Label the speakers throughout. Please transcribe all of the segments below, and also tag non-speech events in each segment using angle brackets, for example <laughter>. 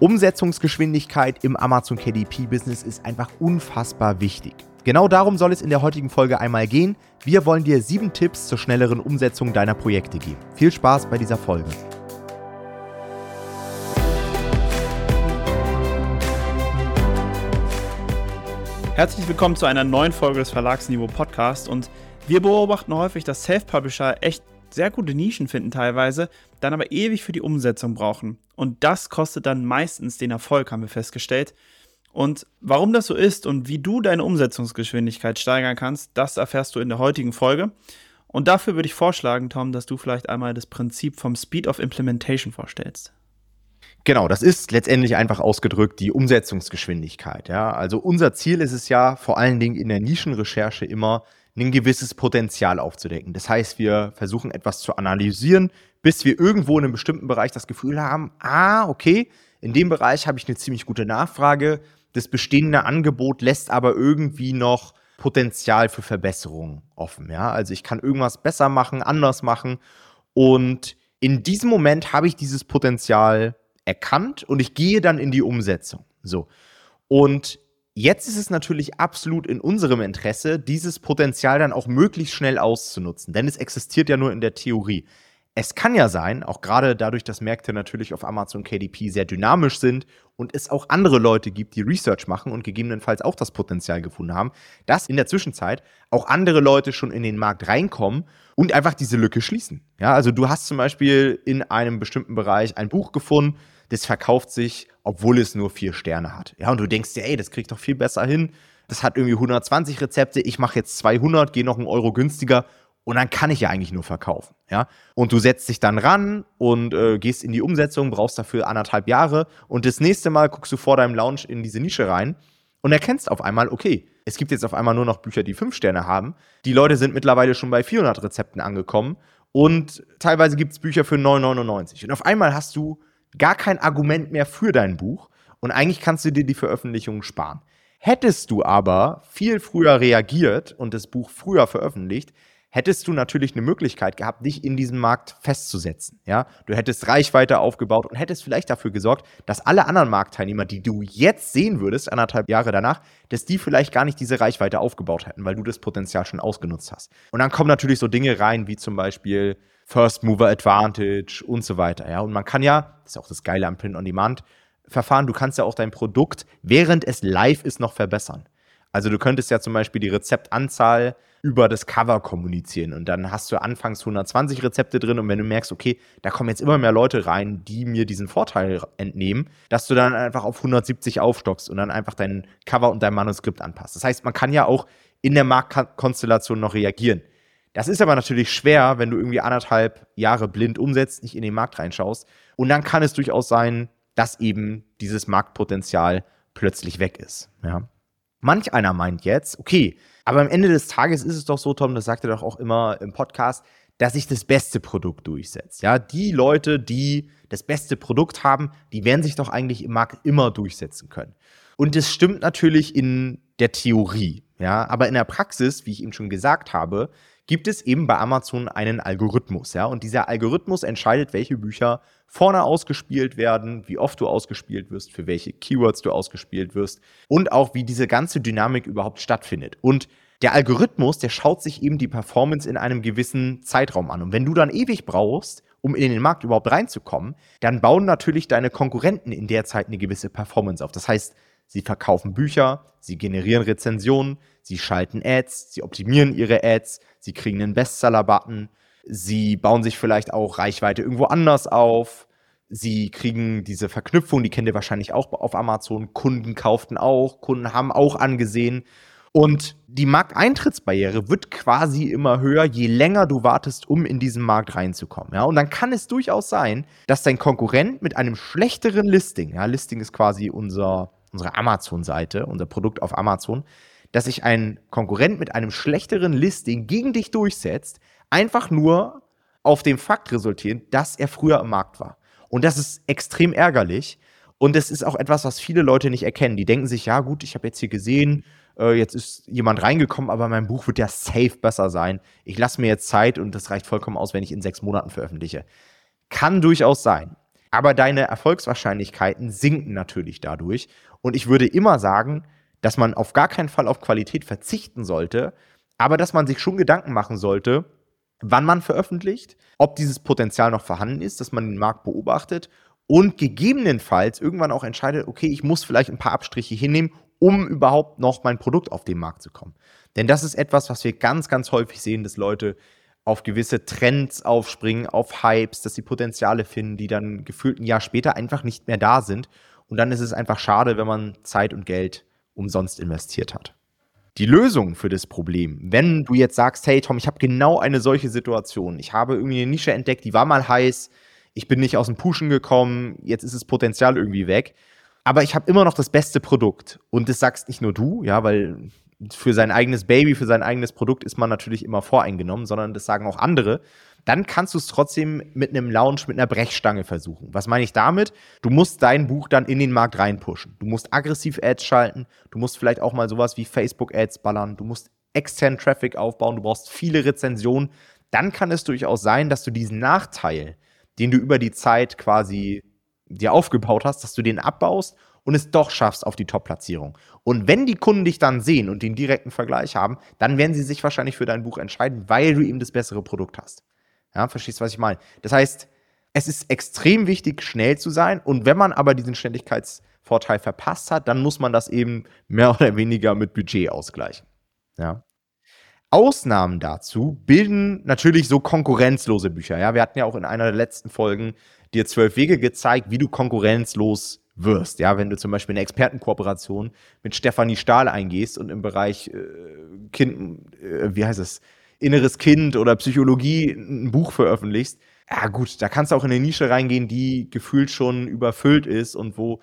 Speaker 1: Umsetzungsgeschwindigkeit im Amazon KDP-Business ist einfach unfassbar wichtig. Genau darum soll es in der heutigen Folge einmal gehen. Wir wollen dir sieben Tipps zur schnelleren Umsetzung deiner Projekte geben. Viel Spaß bei dieser Folge.
Speaker 2: Herzlich willkommen zu einer neuen Folge des Verlagsniveau Podcast und wir beobachten häufig, dass Self-Publisher echt sehr gute Nischen finden teilweise, dann aber ewig für die Umsetzung brauchen. Und das kostet dann meistens den Erfolg, haben wir festgestellt. Und warum das so ist und wie du deine Umsetzungsgeschwindigkeit steigern kannst, das erfährst du in der heutigen Folge. Und dafür würde ich vorschlagen, Tom, dass du vielleicht einmal das Prinzip vom Speed of Implementation vorstellst.
Speaker 1: Genau, das ist letztendlich einfach ausgedrückt die Umsetzungsgeschwindigkeit. Ja? Also unser Ziel ist es ja vor allen Dingen in der Nischenrecherche immer, ein gewisses Potenzial aufzudecken. Das heißt, wir versuchen etwas zu analysieren, bis wir irgendwo in einem bestimmten Bereich das Gefühl haben, ah, okay, in dem Bereich habe ich eine ziemlich gute Nachfrage. Das bestehende Angebot lässt aber irgendwie noch Potenzial für Verbesserungen offen. Ja? Also ich kann irgendwas besser machen, anders machen. Und in diesem Moment habe ich dieses Potenzial erkannt und ich gehe dann in die Umsetzung. So. Und Jetzt ist es natürlich absolut in unserem Interesse, dieses Potenzial dann auch möglichst schnell auszunutzen, denn es existiert ja nur in der Theorie. Es kann ja sein, auch gerade dadurch, dass Märkte natürlich auf Amazon KDP sehr dynamisch sind und es auch andere Leute gibt, die Research machen und gegebenenfalls auch das Potenzial gefunden haben, dass in der Zwischenzeit auch andere Leute schon in den Markt reinkommen und einfach diese Lücke schließen. Ja, also du hast zum Beispiel in einem bestimmten Bereich ein Buch gefunden, das verkauft sich, obwohl es nur vier Sterne hat. Ja, und du denkst dir, ey, das kriegt doch viel besser hin. Das hat irgendwie 120 Rezepte, ich mache jetzt 200, gehe noch einen Euro günstiger und dann kann ich ja eigentlich nur verkaufen. Ja? Und du setzt dich dann ran und äh, gehst in die Umsetzung, brauchst dafür anderthalb Jahre und das nächste Mal guckst du vor deinem Launch in diese Nische rein und erkennst auf einmal, okay, es gibt jetzt auf einmal nur noch Bücher, die fünf Sterne haben. Die Leute sind mittlerweile schon bei 400 Rezepten angekommen und teilweise gibt es Bücher für 9,99. Und auf einmal hast du gar kein Argument mehr für dein Buch und eigentlich kannst du dir die Veröffentlichung sparen. Hättest du aber viel früher reagiert und das Buch früher veröffentlicht, hättest du natürlich eine Möglichkeit gehabt, dich in diesem Markt festzusetzen. Ja? Du hättest Reichweite aufgebaut und hättest vielleicht dafür gesorgt, dass alle anderen Marktteilnehmer, die du jetzt sehen würdest, anderthalb Jahre danach, dass die vielleicht gar nicht diese Reichweite aufgebaut hätten, weil du das Potenzial schon ausgenutzt hast. Und dann kommen natürlich so Dinge rein, wie zum Beispiel First Mover Advantage und so weiter. Ja, und man kann ja, das ist auch das Geile am Print on Demand Verfahren, du kannst ja auch dein Produkt, während es live ist, noch verbessern. Also du könntest ja zum Beispiel die Rezeptanzahl über das Cover kommunizieren und dann hast du anfangs 120 Rezepte drin und wenn du merkst, okay, da kommen jetzt immer mehr Leute rein, die mir diesen Vorteil entnehmen, dass du dann einfach auf 170 aufstockst und dann einfach dein Cover und dein Manuskript anpasst. Das heißt, man kann ja auch in der Marktkonstellation noch reagieren. Das ist aber natürlich schwer, wenn du irgendwie anderthalb Jahre blind umsetzt, nicht in den Markt reinschaust. Und dann kann es durchaus sein, dass eben dieses Marktpotenzial plötzlich weg ist. Ja. Manch einer meint jetzt, okay, aber am Ende des Tages ist es doch so, Tom, das sagt er doch auch immer im Podcast, dass sich das beste Produkt durchsetzt. Ja, die Leute, die das beste Produkt haben, die werden sich doch eigentlich im Markt immer durchsetzen können. Und das stimmt natürlich in der Theorie. Ja, aber in der Praxis, wie ich eben schon gesagt habe, gibt es eben bei Amazon einen Algorithmus, ja, und dieser Algorithmus entscheidet, welche Bücher vorne ausgespielt werden, wie oft du ausgespielt wirst, für welche Keywords du ausgespielt wirst und auch wie diese ganze Dynamik überhaupt stattfindet. Und der Algorithmus, der schaut sich eben die Performance in einem gewissen Zeitraum an. Und wenn du dann ewig brauchst, um in den Markt überhaupt reinzukommen, dann bauen natürlich deine Konkurrenten in der Zeit eine gewisse Performance auf. Das heißt, Sie verkaufen Bücher, sie generieren Rezensionen, sie schalten Ads, sie optimieren ihre Ads, sie kriegen einen Bestseller-Button, sie bauen sich vielleicht auch Reichweite irgendwo anders auf, sie kriegen diese Verknüpfung, die kennt ihr wahrscheinlich auch auf Amazon, Kunden kauften auch, Kunden haben auch angesehen. Und die Markteintrittsbarriere wird quasi immer höher, je länger du wartest, um in diesen Markt reinzukommen. Ja? Und dann kann es durchaus sein, dass dein Konkurrent mit einem schlechteren Listing, ja, Listing ist quasi unser unsere Amazon-Seite, unser Produkt auf Amazon, dass sich ein Konkurrent mit einem schlechteren Listing gegen dich durchsetzt, einfach nur auf dem Fakt resultierend, dass er früher im Markt war. Und das ist extrem ärgerlich. Und das ist auch etwas, was viele Leute nicht erkennen. Die denken sich, ja gut, ich habe jetzt hier gesehen, äh, jetzt ist jemand reingekommen, aber mein Buch wird ja safe besser sein. Ich lasse mir jetzt Zeit und das reicht vollkommen aus, wenn ich in sechs Monaten veröffentliche. Kann durchaus sein. aber deine Erfolgswahrscheinlichkeiten sinken natürlich dadurch. Und ich würde immer sagen, dass man auf gar keinen Fall auf Qualität verzichten sollte, aber dass man sich schon Gedanken machen sollte, wann man veröffentlicht, ob dieses Potenzial noch vorhanden ist, dass man den Markt beobachtet und gegebenenfalls irgendwann auch entscheidet, okay, ich muss vielleicht ein paar Abstriche hinnehmen, um überhaupt noch mein Produkt auf den Markt zu kommen. Denn das ist etwas, was wir ganz, ganz häufig sehen, dass Leute auf gewisse Trends aufspringen, auf Hypes, dass sie Potenziale finden, die dann gefühlt ein Jahr später einfach nicht mehr da sind. Und dann ist es einfach schade, wenn man Zeit und Geld umsonst investiert hat. Die Lösung für das Problem, wenn du jetzt sagst, hey Tom, ich habe genau eine solche Situation, ich habe irgendwie eine Nische entdeckt, die war mal heiß, ich bin nicht aus dem Pushen gekommen, jetzt ist das Potenzial irgendwie weg, aber ich habe immer noch das beste Produkt. Und das sagst nicht nur du, ja, weil für sein eigenes Baby, für sein eigenes Produkt ist man natürlich immer voreingenommen, sondern das sagen auch andere dann kannst du es trotzdem mit einem Launch, mit einer Brechstange versuchen. Was meine ich damit? Du musst dein Buch dann in den Markt reinpushen. Du musst aggressiv Ads schalten, du musst vielleicht auch mal sowas wie Facebook-Ads ballern, du musst externen Traffic aufbauen, du brauchst viele Rezensionen. Dann kann es durchaus sein, dass du diesen Nachteil, den du über die Zeit quasi dir aufgebaut hast, dass du den abbaust und es doch schaffst auf die Top-Platzierung. Und wenn die Kunden dich dann sehen und den direkten Vergleich haben, dann werden sie sich wahrscheinlich für dein Buch entscheiden, weil du eben das bessere Produkt hast. Ja, verstehst du, was ich meine? Das heißt, es ist extrem wichtig, schnell zu sein. Und wenn man aber diesen Schnelligkeitsvorteil verpasst hat, dann muss man das eben mehr oder weniger mit Budget ausgleichen. Ja. Ausnahmen dazu bilden natürlich so konkurrenzlose Bücher. Ja, wir hatten ja auch in einer der letzten Folgen dir zwölf Wege gezeigt, wie du konkurrenzlos wirst. Ja, wenn du zum Beispiel eine Expertenkooperation mit Stefanie Stahl eingehst und im Bereich äh, Kind, äh, wie heißt es, inneres Kind oder Psychologie ein Buch veröffentlichst, ja gut, da kannst du auch in eine Nische reingehen, die gefühlt schon überfüllt ist und wo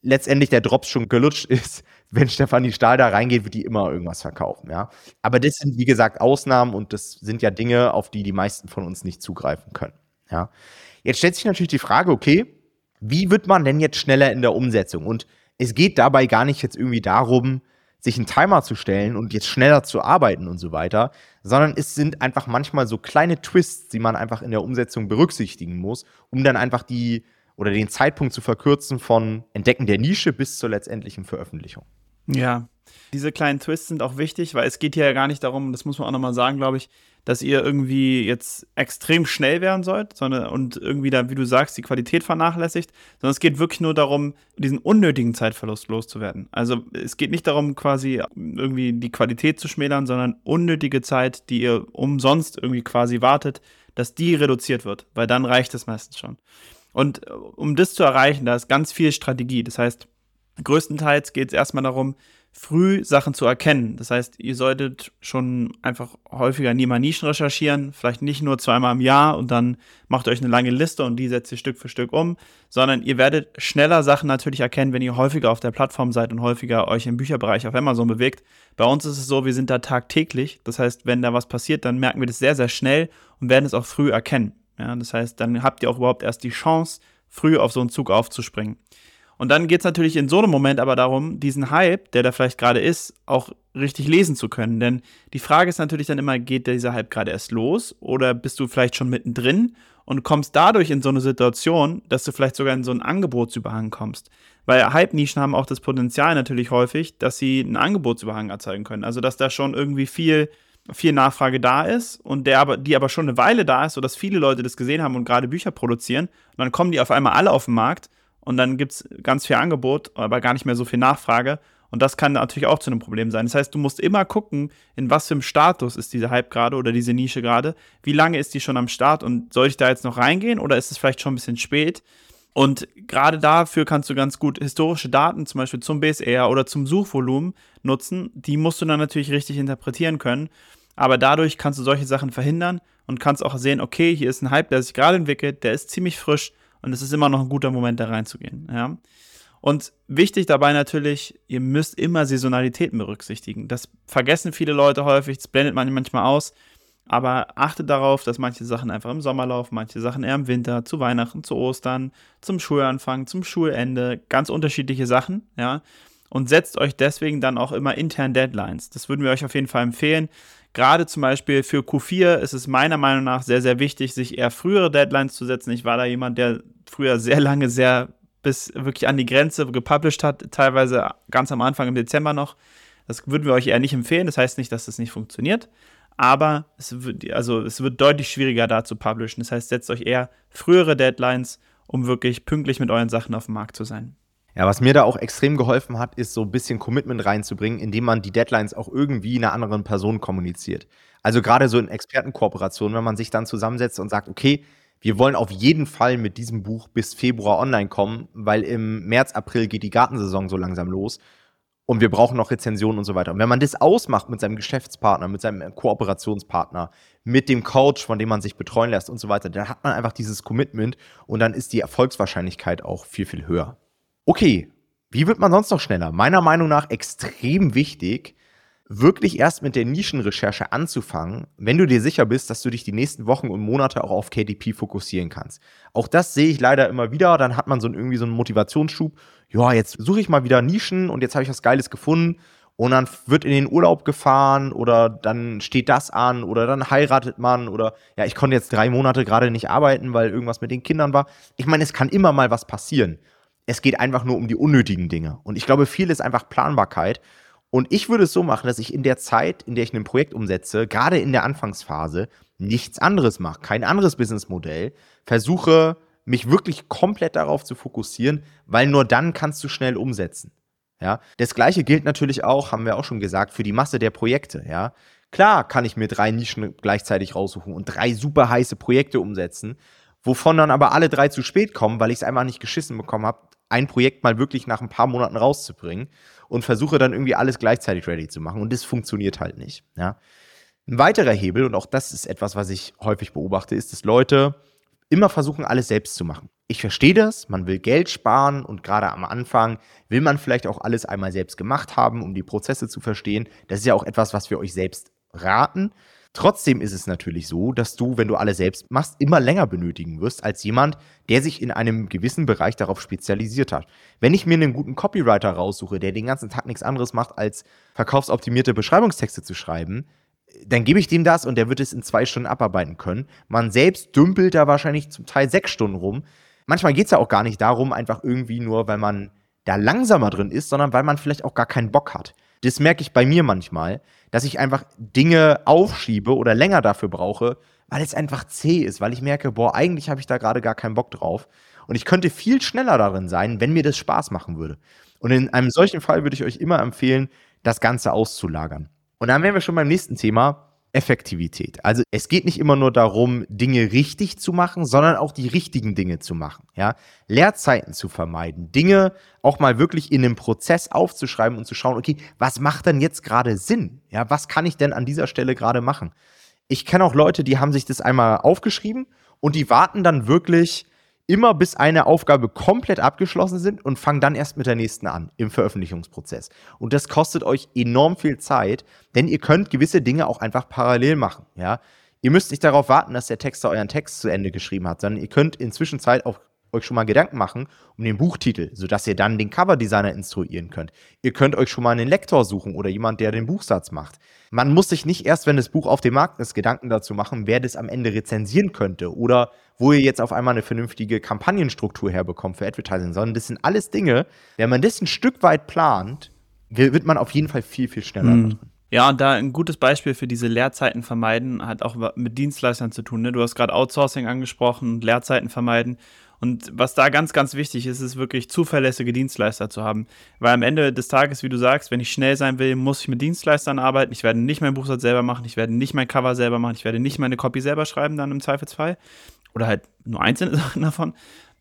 Speaker 1: letztendlich der Drops schon gelutscht ist. <laughs> Wenn Stefanie Stahl da reingeht, wird die immer irgendwas verkaufen, ja. Aber das sind, wie gesagt, Ausnahmen und das sind ja Dinge, auf die die meisten von uns nicht zugreifen können, ja. Jetzt stellt sich natürlich die Frage, okay, wie wird man denn jetzt schneller in der Umsetzung? Und es geht dabei gar nicht jetzt irgendwie darum, sich einen Timer zu stellen und jetzt schneller zu arbeiten und so weiter, sondern es sind einfach manchmal so kleine Twists, die man einfach in der Umsetzung berücksichtigen muss, um dann einfach die oder den Zeitpunkt zu verkürzen von Entdecken der Nische bis zur letztendlichen Veröffentlichung.
Speaker 2: Ja, diese kleinen Twists sind auch wichtig, weil es geht hier ja gar nicht darum, das muss man auch nochmal sagen, glaube ich, dass ihr irgendwie jetzt extrem schnell werden sollt, sondern und irgendwie da, wie du sagst, die Qualität vernachlässigt, sondern es geht wirklich nur darum, diesen unnötigen Zeitverlust loszuwerden. Also es geht nicht darum, quasi irgendwie die Qualität zu schmälern, sondern unnötige Zeit, die ihr umsonst irgendwie quasi wartet, dass die reduziert wird, weil dann reicht es meistens schon. Und äh, um das zu erreichen, da ist ganz viel Strategie. Das heißt, größtenteils geht es erstmal darum, früh Sachen zu erkennen. Das heißt, ihr solltet schon einfach häufiger nie mal Nischen recherchieren, vielleicht nicht nur zweimal im Jahr und dann macht euch eine lange Liste und die setzt ihr Stück für Stück um, sondern ihr werdet schneller Sachen natürlich erkennen, wenn ihr häufiger auf der Plattform seid und häufiger euch im Bücherbereich auf Amazon bewegt. Bei uns ist es so, wir sind da tagtäglich. Das heißt, wenn da was passiert, dann merken wir das sehr, sehr schnell und werden es auch früh erkennen. Ja, das heißt, dann habt ihr auch überhaupt erst die Chance, früh auf so einen Zug aufzuspringen. Und dann geht es natürlich in so einem Moment aber darum, diesen Hype, der da vielleicht gerade ist, auch richtig lesen zu können. Denn die Frage ist natürlich dann immer, geht dieser Hype gerade erst los oder bist du vielleicht schon mittendrin und kommst dadurch in so eine Situation, dass du vielleicht sogar in so einen Angebotsüberhang kommst. Weil Hype-Nischen haben auch das Potenzial natürlich häufig, dass sie einen Angebotsüberhang erzeugen können. Also dass da schon irgendwie viel viel Nachfrage da ist und der aber, die aber schon eine Weile da ist, sodass viele Leute das gesehen haben und gerade Bücher produzieren. Und dann kommen die auf einmal alle auf den Markt und dann gibt es ganz viel Angebot, aber gar nicht mehr so viel Nachfrage. Und das kann natürlich auch zu einem Problem sein. Das heißt, du musst immer gucken, in was für einem Status ist dieser Hype gerade oder diese Nische gerade. Wie lange ist die schon am Start und soll ich da jetzt noch reingehen oder ist es vielleicht schon ein bisschen spät? Und gerade dafür kannst du ganz gut historische Daten, zum Beispiel zum BSR oder zum Suchvolumen nutzen. Die musst du dann natürlich richtig interpretieren können. Aber dadurch kannst du solche Sachen verhindern und kannst auch sehen, okay, hier ist ein Hype, der sich gerade entwickelt, der ist ziemlich frisch und es ist immer noch ein guter Moment, da reinzugehen. Ja. Und wichtig dabei natürlich, ihr müsst immer Saisonalitäten berücksichtigen. Das vergessen viele Leute häufig, das blendet man manchmal aus. Aber achtet darauf, dass manche Sachen einfach im Sommer laufen, manche Sachen eher im Winter, zu Weihnachten, zu Ostern, zum Schulanfang, zum Schulende, ganz unterschiedliche Sachen, ja. Und setzt euch deswegen dann auch immer intern Deadlines. Das würden wir euch auf jeden Fall empfehlen. Gerade zum Beispiel für Q4 ist es meiner Meinung nach sehr, sehr wichtig, sich eher frühere Deadlines zu setzen. Ich war da jemand, der früher sehr lange, sehr bis wirklich an die Grenze gepublished hat, teilweise ganz am Anfang im Dezember noch. Das würden wir euch eher nicht empfehlen. Das heißt nicht, dass das nicht funktioniert. Aber es wird, also es wird deutlich schwieriger da zu publishen. Das heißt, setzt euch eher frühere Deadlines, um wirklich pünktlich mit euren Sachen auf dem Markt zu sein.
Speaker 1: Ja, was mir da auch extrem geholfen hat, ist so ein bisschen Commitment reinzubringen, indem man die Deadlines auch irgendwie einer anderen Person kommuniziert. Also gerade so in Expertenkooperationen, wenn man sich dann zusammensetzt und sagt, okay, wir wollen auf jeden Fall mit diesem Buch bis Februar online kommen, weil im März, April geht die Gartensaison so langsam los und wir brauchen noch Rezensionen und so weiter. Und wenn man das ausmacht mit seinem Geschäftspartner, mit seinem Kooperationspartner, mit dem Coach, von dem man sich betreuen lässt und so weiter, dann hat man einfach dieses Commitment und dann ist die Erfolgswahrscheinlichkeit auch viel, viel höher. Okay, wie wird man sonst noch schneller? Meiner Meinung nach extrem wichtig, wirklich erst mit der Nischenrecherche anzufangen, wenn du dir sicher bist, dass du dich die nächsten Wochen und Monate auch auf KDP fokussieren kannst. Auch das sehe ich leider immer wieder. Dann hat man so irgendwie so einen Motivationsschub. Ja, jetzt suche ich mal wieder Nischen und jetzt habe ich was Geiles gefunden. Und dann wird in den Urlaub gefahren oder dann steht das an oder dann heiratet man oder ja, ich konnte jetzt drei Monate gerade nicht arbeiten, weil irgendwas mit den Kindern war. Ich meine, es kann immer mal was passieren. Es geht einfach nur um die unnötigen Dinge. Und ich glaube, viel ist einfach Planbarkeit. Und ich würde es so machen, dass ich in der Zeit, in der ich ein Projekt umsetze, gerade in der Anfangsphase, nichts anderes mache, kein anderes Businessmodell, versuche mich wirklich komplett darauf zu fokussieren, weil nur dann kannst du schnell umsetzen. Ja, das gleiche gilt natürlich auch, haben wir auch schon gesagt, für die Masse der Projekte, ja. Klar kann ich mir drei Nischen gleichzeitig raussuchen und drei super heiße Projekte umsetzen, wovon dann aber alle drei zu spät kommen, weil ich es einfach nicht geschissen bekommen habe, ein Projekt mal wirklich nach ein paar Monaten rauszubringen und versuche dann irgendwie alles gleichzeitig ready zu machen. Und das funktioniert halt nicht. Ja. Ein weiterer Hebel, und auch das ist etwas, was ich häufig beobachte, ist, dass Leute immer versuchen, alles selbst zu machen. Ich verstehe das, man will Geld sparen und gerade am Anfang will man vielleicht auch alles einmal selbst gemacht haben, um die Prozesse zu verstehen. Das ist ja auch etwas, was wir euch selbst raten. Trotzdem ist es natürlich so, dass du, wenn du alle selbst machst, immer länger benötigen wirst als jemand, der sich in einem gewissen Bereich darauf spezialisiert hat. Wenn ich mir einen guten Copywriter raussuche, der den ganzen Tag nichts anderes macht, als verkaufsoptimierte Beschreibungstexte zu schreiben, dann gebe ich dem das und der wird es in zwei Stunden abarbeiten können. Man selbst dümpelt da wahrscheinlich zum Teil sechs Stunden rum. Manchmal geht es ja auch gar nicht darum, einfach irgendwie nur, weil man da langsamer drin ist, sondern weil man vielleicht auch gar keinen Bock hat. Das merke ich bei mir manchmal, dass ich einfach Dinge aufschiebe oder länger dafür brauche, weil es einfach zäh ist, weil ich merke, boah, eigentlich habe ich da gerade gar keinen Bock drauf. Und ich könnte viel schneller darin sein, wenn mir das Spaß machen würde. Und in einem solchen Fall würde ich euch immer empfehlen, das Ganze auszulagern. Und dann wären wir schon beim nächsten Thema. Effektivität. Also es geht nicht immer nur darum, Dinge richtig zu machen, sondern auch die richtigen Dinge zu machen. Ja? Leerzeiten zu vermeiden, Dinge auch mal wirklich in einem Prozess aufzuschreiben und zu schauen, okay, was macht denn jetzt gerade Sinn? Ja, was kann ich denn an dieser Stelle gerade machen? Ich kenne auch Leute, die haben sich das einmal aufgeschrieben und die warten dann wirklich immer bis eine Aufgabe komplett abgeschlossen sind und fangen dann erst mit der nächsten an im Veröffentlichungsprozess. Und das kostet euch enorm viel Zeit, denn ihr könnt gewisse Dinge auch einfach parallel machen. Ja? Ihr müsst nicht darauf warten, dass der Texter euren Text zu Ende geschrieben hat, sondern ihr könnt inzwischen Zeit auch euch schon mal Gedanken machen um den Buchtitel, sodass ihr dann den Coverdesigner instruieren könnt. Ihr könnt euch schon mal einen Lektor suchen oder jemand, der den Buchsatz macht. Man muss sich nicht erst, wenn das Buch auf dem Markt ist, Gedanken dazu machen, wer das am Ende rezensieren könnte oder wo ihr jetzt auf einmal eine vernünftige Kampagnenstruktur herbekommt für Advertising, sondern das sind alles Dinge, wenn man das ein Stück weit plant, wird man auf jeden Fall viel, viel schneller mhm. drin.
Speaker 2: Ja, und da ein gutes Beispiel für diese Leerzeiten vermeiden hat auch mit Dienstleistern zu tun. Ne? Du hast gerade Outsourcing angesprochen, Leerzeiten vermeiden. Und was da ganz, ganz wichtig ist, ist wirklich zuverlässige Dienstleister zu haben. Weil am Ende des Tages, wie du sagst, wenn ich schnell sein will, muss ich mit Dienstleistern arbeiten. Ich werde nicht mein Buchsatz selber machen, ich werde nicht mein Cover selber machen, ich werde nicht meine Copy selber schreiben, dann im Zweifelsfall. Oder halt nur einzelne <laughs> Sachen davon.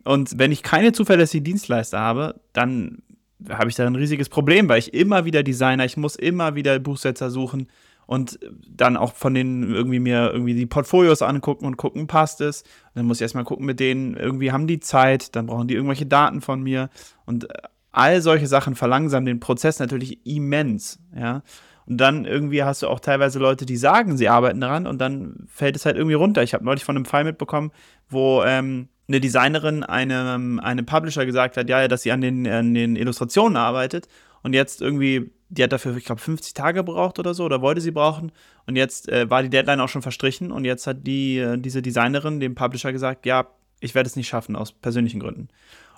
Speaker 2: Und wenn ich keine zuverlässigen Dienstleister habe, dann habe ich da ein riesiges Problem, weil ich immer wieder Designer, ich muss immer wieder Buchsetzer suchen und dann auch von denen irgendwie mir irgendwie die Portfolios angucken und gucken, passt es. Und dann muss ich erstmal gucken mit denen, irgendwie haben die Zeit, dann brauchen die irgendwelche Daten von mir und äh, all solche Sachen verlangsamen den Prozess natürlich immens, ja. Und dann irgendwie hast du auch teilweise Leute, die sagen, sie arbeiten daran und dann fällt es halt irgendwie runter. Ich habe neulich von einem Fall mitbekommen, wo ähm, eine Designerin einem, einem Publisher gesagt hat, ja, dass sie an den, an den Illustrationen arbeitet und jetzt irgendwie die hat dafür, ich glaube, 50 Tage gebraucht oder so, oder wollte sie brauchen. Und jetzt äh, war die Deadline auch schon verstrichen und jetzt hat die, äh, diese Designerin dem Publisher gesagt, ja, ich werde es nicht schaffen aus persönlichen Gründen.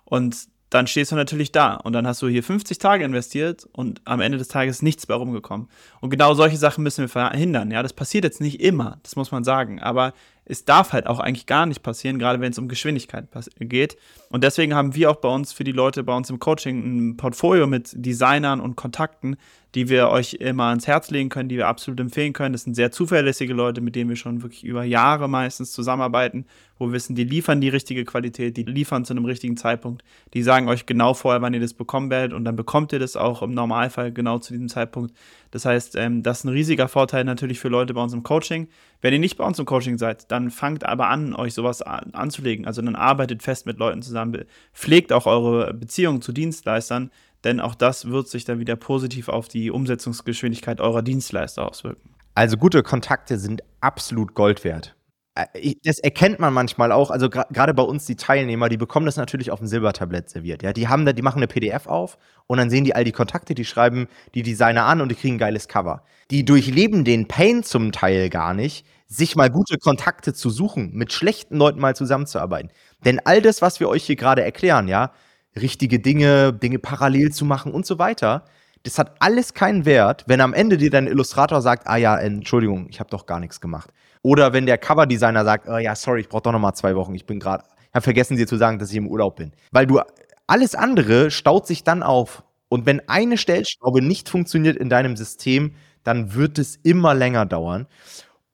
Speaker 2: Und dann stehst du natürlich da und dann hast du hier 50 Tage investiert und am Ende des Tages nichts bei rumgekommen. Und genau solche Sachen müssen wir verhindern. Ja, das passiert jetzt nicht immer, das muss man sagen, aber es darf halt auch eigentlich gar nicht passieren, gerade wenn es um Geschwindigkeit geht. Und deswegen haben wir auch bei uns für die Leute bei uns im Coaching ein Portfolio mit Designern und Kontakten, die wir euch immer ans Herz legen können, die wir absolut empfehlen können. Das sind sehr zuverlässige Leute, mit denen wir schon wirklich über Jahre meistens zusammenarbeiten, wo wir wissen, die liefern die richtige Qualität, die liefern zu einem richtigen Zeitpunkt. Die sagen euch genau vorher, wann ihr das bekommen werdet und dann bekommt ihr das auch im Normalfall genau zu diesem Zeitpunkt. Das heißt, ähm, das ist ein riesiger Vorteil natürlich für Leute bei uns im Coaching. Wenn ihr nicht bei uns im Coaching seid, dann fangt aber an, euch sowas an, anzulegen. Also dann arbeitet fest mit Leuten zusammen, pflegt auch eure Beziehungen zu Dienstleistern, denn auch das wird sich dann wieder positiv auf die Umsetzungsgeschwindigkeit eurer Dienstleister auswirken.
Speaker 1: Also gute Kontakte sind absolut Gold wert. Äh, das erkennt man manchmal auch, also gerade bei uns die Teilnehmer, die bekommen das natürlich auf dem Silbertablett serviert. Ja, die haben da, die machen eine PDF auf und dann sehen die all die Kontakte, die schreiben die Designer an und die kriegen ein geiles Cover. Die durchleben den Pain zum Teil gar nicht, sich mal gute Kontakte zu suchen, mit schlechten Leuten mal zusammenzuarbeiten. Denn all das, was wir euch hier gerade erklären, ja, richtige Dinge, Dinge parallel zu machen und so weiter. Das hat alles keinen Wert, wenn am Ende dir dein Illustrator sagt, ah ja, Entschuldigung, ich habe doch gar nichts gemacht. Oder wenn der Coverdesigner sagt, oh ja, sorry, ich brauche doch noch mal zwei Wochen, ich bin gerade, habe vergessen dir zu sagen, dass ich im Urlaub bin. Weil du, alles andere staut sich dann auf. Und wenn eine Stellschraube nicht funktioniert in deinem System, dann wird es immer länger dauern.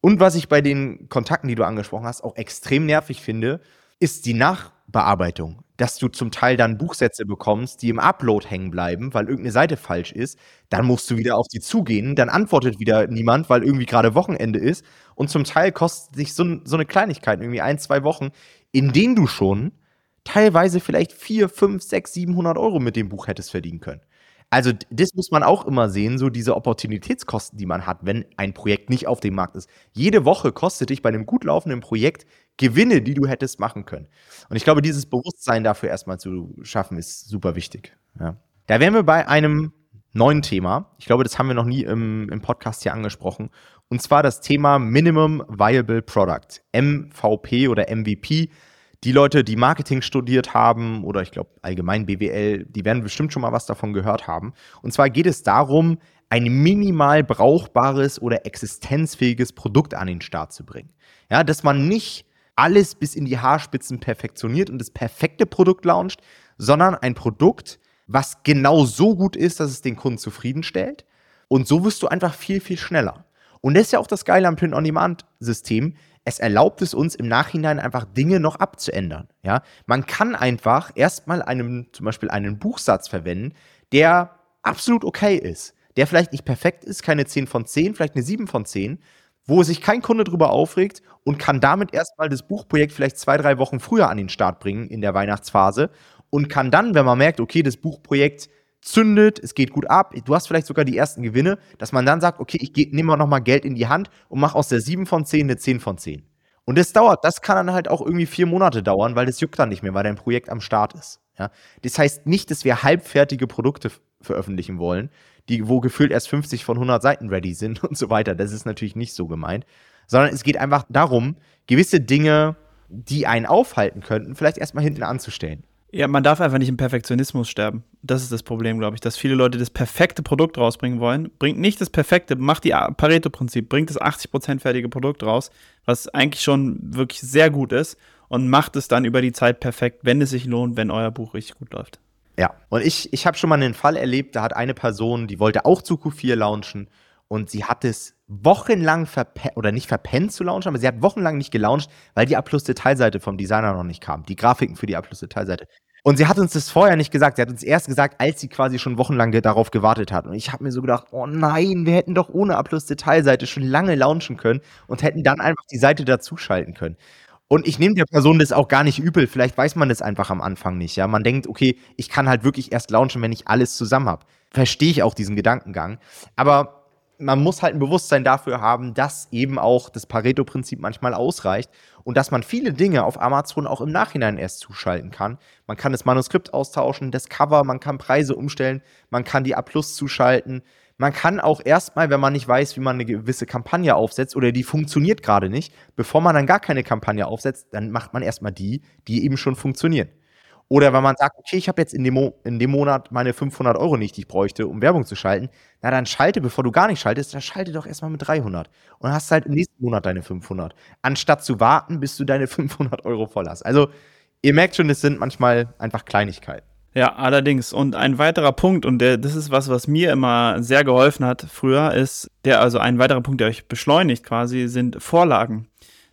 Speaker 1: Und was ich bei den Kontakten, die du angesprochen hast, auch extrem nervig finde, ist die Nachbearbeitung dass du zum Teil dann Buchsätze bekommst, die im Upload hängen bleiben, weil irgendeine Seite falsch ist. Dann musst du wieder auf die zugehen, dann antwortet wieder niemand, weil irgendwie gerade Wochenende ist. Und zum Teil kostet sich so, so eine Kleinigkeit, irgendwie ein, zwei Wochen, in denen du schon teilweise vielleicht vier, fünf, sechs, 700 Euro mit dem Buch hättest verdienen können. Also das muss man auch immer sehen, so diese Opportunitätskosten, die man hat, wenn ein Projekt nicht auf dem Markt ist. Jede Woche kostet dich bei einem gut laufenden Projekt Gewinne, die du hättest machen können. Und ich glaube, dieses Bewusstsein dafür erstmal zu schaffen, ist super wichtig. Ja. Da wären wir bei einem neuen Thema. Ich glaube, das haben wir noch nie im, im Podcast hier angesprochen. Und zwar das Thema Minimum Viable Product, MVP oder MVP die Leute, die Marketing studiert haben oder ich glaube allgemein BWL, die werden bestimmt schon mal was davon gehört haben. Und zwar geht es darum, ein minimal brauchbares oder existenzfähiges Produkt an den Start zu bringen. Ja, dass man nicht alles bis in die Haarspitzen perfektioniert und das perfekte Produkt launcht, sondern ein Produkt, was genau so gut ist, dass es den Kunden zufriedenstellt. Und so wirst du einfach viel, viel schneller. Und das ist ja auch das Geile am Print-on-Demand-System es erlaubt es uns im Nachhinein einfach Dinge noch abzuändern. Ja? Man kann einfach erstmal einen, zum Beispiel einen Buchsatz verwenden, der absolut okay ist, der vielleicht nicht perfekt ist, keine 10 von 10, vielleicht eine 7 von 10, wo sich kein Kunde drüber aufregt und kann damit erstmal das Buchprojekt vielleicht zwei, drei Wochen früher an den Start bringen in der Weihnachtsphase und kann dann, wenn man merkt, okay, das Buchprojekt zündet, es geht gut ab, du hast vielleicht sogar die ersten Gewinne, dass man dann sagt, okay, ich nehme noch mal Geld in die Hand und mache aus der 7 von 10 eine 10 von 10. Und das dauert, das kann dann halt auch irgendwie vier Monate dauern, weil das juckt dann nicht mehr, weil dein Projekt am Start ist. Ja? Das heißt nicht, dass wir halbfertige Produkte veröffentlichen wollen, die, wo gefühlt erst 50 von 100 Seiten ready sind <laughs> und so weiter. Das ist natürlich nicht so gemeint, sondern es geht einfach darum, gewisse Dinge, die einen aufhalten könnten, vielleicht erstmal hinten anzustellen.
Speaker 2: Ja, man darf einfach nicht im Perfektionismus sterben. Das ist das Problem, glaube ich, dass viele Leute das perfekte Produkt rausbringen wollen. Bringt nicht das perfekte, macht die Pareto-Prinzip, bringt das 80% fertige Produkt raus, was eigentlich schon wirklich sehr gut ist und macht es dann über die Zeit perfekt, wenn es sich lohnt, wenn euer Buch richtig gut läuft.
Speaker 1: Ja, und ich, ich habe schon mal einen Fall erlebt, da hat eine Person, die wollte auch zu Q4 launchen und sie hat es wochenlang verpennt, oder nicht verpennt zu launchen, aber sie hat wochenlang nicht gelauncht, weil die A-Plus-Detailseite vom Designer noch nicht kam. Die Grafiken für die A-Plus-Detailseite. Und sie hat uns das vorher nicht gesagt. Sie hat uns erst gesagt, als sie quasi schon wochenlang darauf gewartet hat. Und ich habe mir so gedacht, oh nein, wir hätten doch ohne A-Plus-Detailseite schon lange launchen können und hätten dann einfach die Seite dazuschalten können. Und ich nehme der Person das auch gar nicht übel. Vielleicht weiß man das einfach am Anfang nicht. Ja, man denkt, okay, ich kann halt wirklich erst launchen, wenn ich alles zusammen habe. Verstehe ich auch diesen Gedankengang. Aber man muss halt ein Bewusstsein dafür haben, dass eben auch das Pareto-Prinzip manchmal ausreicht und dass man viele Dinge auf Amazon auch im Nachhinein erst zuschalten kann. Man kann das Manuskript austauschen, das Cover, man kann Preise umstellen, man kann die A Plus zuschalten, man kann auch erstmal, wenn man nicht weiß, wie man eine gewisse Kampagne aufsetzt oder die funktioniert gerade nicht, bevor man dann gar keine Kampagne aufsetzt, dann macht man erstmal die, die eben schon funktionieren. Oder wenn man sagt, okay, ich habe jetzt in dem, in dem Monat meine 500 Euro nicht, die ich bräuchte, um Werbung zu schalten, na dann schalte, bevor du gar nicht schaltest, dann schalte doch erstmal mit 300 und dann hast halt im nächsten Monat deine 500, anstatt zu warten, bis du deine <laughs> 500 Euro voll hast. Also ihr merkt schon, es sind manchmal einfach Kleinigkeiten.
Speaker 2: Ja, allerdings. Und ein weiterer Punkt, und der, das ist was, was mir immer sehr geholfen hat früher, ist der, also ein weiterer Punkt, der euch beschleunigt quasi, sind Vorlagen.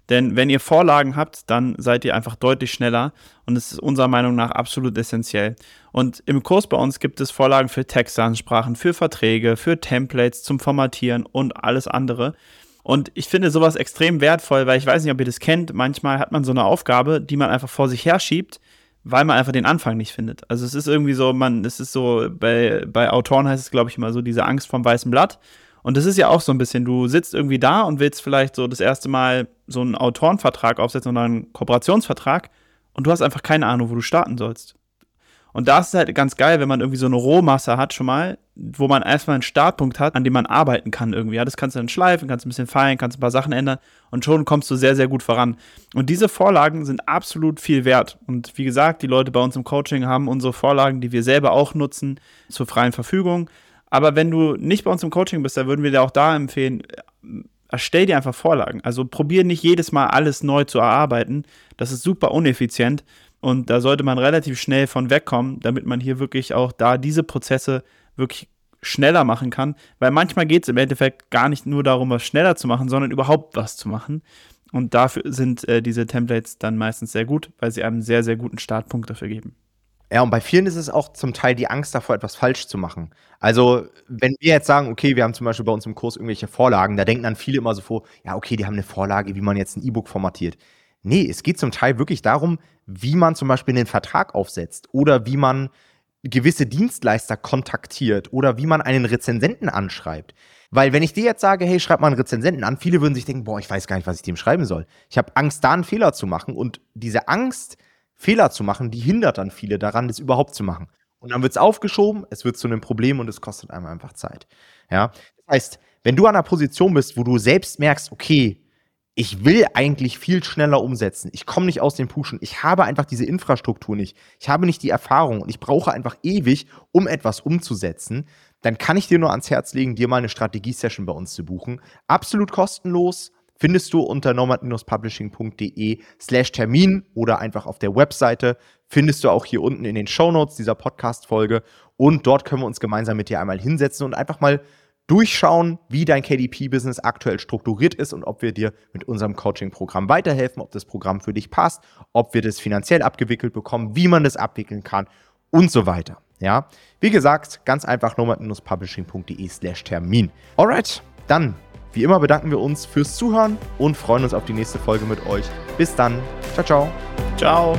Speaker 2: Denn wenn ihr Vorlagen habt, dann seid ihr einfach deutlich schneller und es ist unserer Meinung nach absolut essentiell. Und im Kurs bei uns gibt es Vorlagen für Textansprachen, für Verträge, für Templates zum Formatieren und alles andere. Und ich finde sowas extrem wertvoll, weil ich weiß nicht, ob ihr das kennt. Manchmal hat man so eine Aufgabe, die man einfach vor sich herschiebt weil man einfach den Anfang nicht findet. Also es ist irgendwie so, man, es ist so, bei, bei Autoren heißt es, glaube ich, immer so, diese Angst vom weißen Blatt. Und das ist ja auch so ein bisschen, du sitzt irgendwie da und willst vielleicht so das erste Mal so einen Autorenvertrag aufsetzen oder einen Kooperationsvertrag und du hast einfach keine Ahnung, wo du starten sollst. Und da ist es halt ganz geil, wenn man irgendwie so eine Rohmasse hat schon mal, wo man erstmal einen Startpunkt hat, an dem man arbeiten kann irgendwie. Ja, das kannst du dann schleifen, kannst ein bisschen feilen, kannst ein paar Sachen ändern und schon kommst du sehr, sehr gut voran. Und diese Vorlagen sind absolut viel wert. Und wie gesagt, die Leute bei uns im Coaching haben unsere Vorlagen, die wir selber auch nutzen, zur freien Verfügung. Aber wenn du nicht bei uns im Coaching bist, dann würden wir dir auch da empfehlen, erstell dir einfach Vorlagen. Also probier nicht jedes Mal alles neu zu erarbeiten. Das ist super uneffizient. Und da sollte man relativ schnell von wegkommen, damit man hier wirklich auch da diese Prozesse wirklich schneller machen kann. Weil manchmal geht es im Endeffekt gar nicht nur darum, was schneller zu machen, sondern überhaupt was zu machen. Und dafür sind äh, diese Templates dann meistens sehr gut, weil sie einen sehr, sehr guten Startpunkt dafür geben.
Speaker 1: Ja, und bei vielen ist es auch zum Teil die Angst davor, etwas falsch zu machen. Also, wenn wir jetzt sagen, okay, wir haben zum Beispiel bei uns im Kurs irgendwelche Vorlagen, da denken dann viele immer so vor, ja, okay, die haben eine Vorlage, wie man jetzt ein E-Book formatiert. Nee, es geht zum Teil wirklich darum, wie man zum Beispiel einen Vertrag aufsetzt oder wie man gewisse Dienstleister kontaktiert oder wie man einen Rezensenten anschreibt. Weil wenn ich dir jetzt sage, hey, schreib mal einen Rezensenten an, viele würden sich denken, boah, ich weiß gar nicht, was ich dem schreiben soll. Ich habe Angst, da einen Fehler zu machen und diese Angst, Fehler zu machen, die hindert dann viele daran, das überhaupt zu machen. Und dann wird es aufgeschoben, es wird zu einem Problem und es kostet einem einfach Zeit. Ja, das heißt, wenn du an einer Position bist, wo du selbst merkst, okay, ich will eigentlich viel schneller umsetzen. Ich komme nicht aus dem Pushen. Ich habe einfach diese Infrastruktur nicht. Ich habe nicht die Erfahrung und ich brauche einfach ewig, um etwas umzusetzen. Dann kann ich dir nur ans Herz legen, dir mal eine Strategie-Session bei uns zu buchen. Absolut kostenlos. Findest du unter nomad-publishing.de slash Termin oder einfach auf der Webseite. Findest du auch hier unten in den Shownotes dieser Podcast-Folge. Und dort können wir uns gemeinsam mit dir einmal hinsetzen und einfach mal durchschauen, wie dein KDP-Business aktuell strukturiert ist und ob wir dir mit unserem Coaching-Programm weiterhelfen, ob das Programm für dich passt, ob wir das finanziell abgewickelt bekommen, wie man das abwickeln kann und so weiter. Ja, wie gesagt, ganz einfach nomad-publishing.de slash Termin. Alright, dann, wie immer bedanken wir uns fürs Zuhören und freuen uns auf die nächste Folge mit euch. Bis dann. Ciao, ciao.
Speaker 2: Ciao.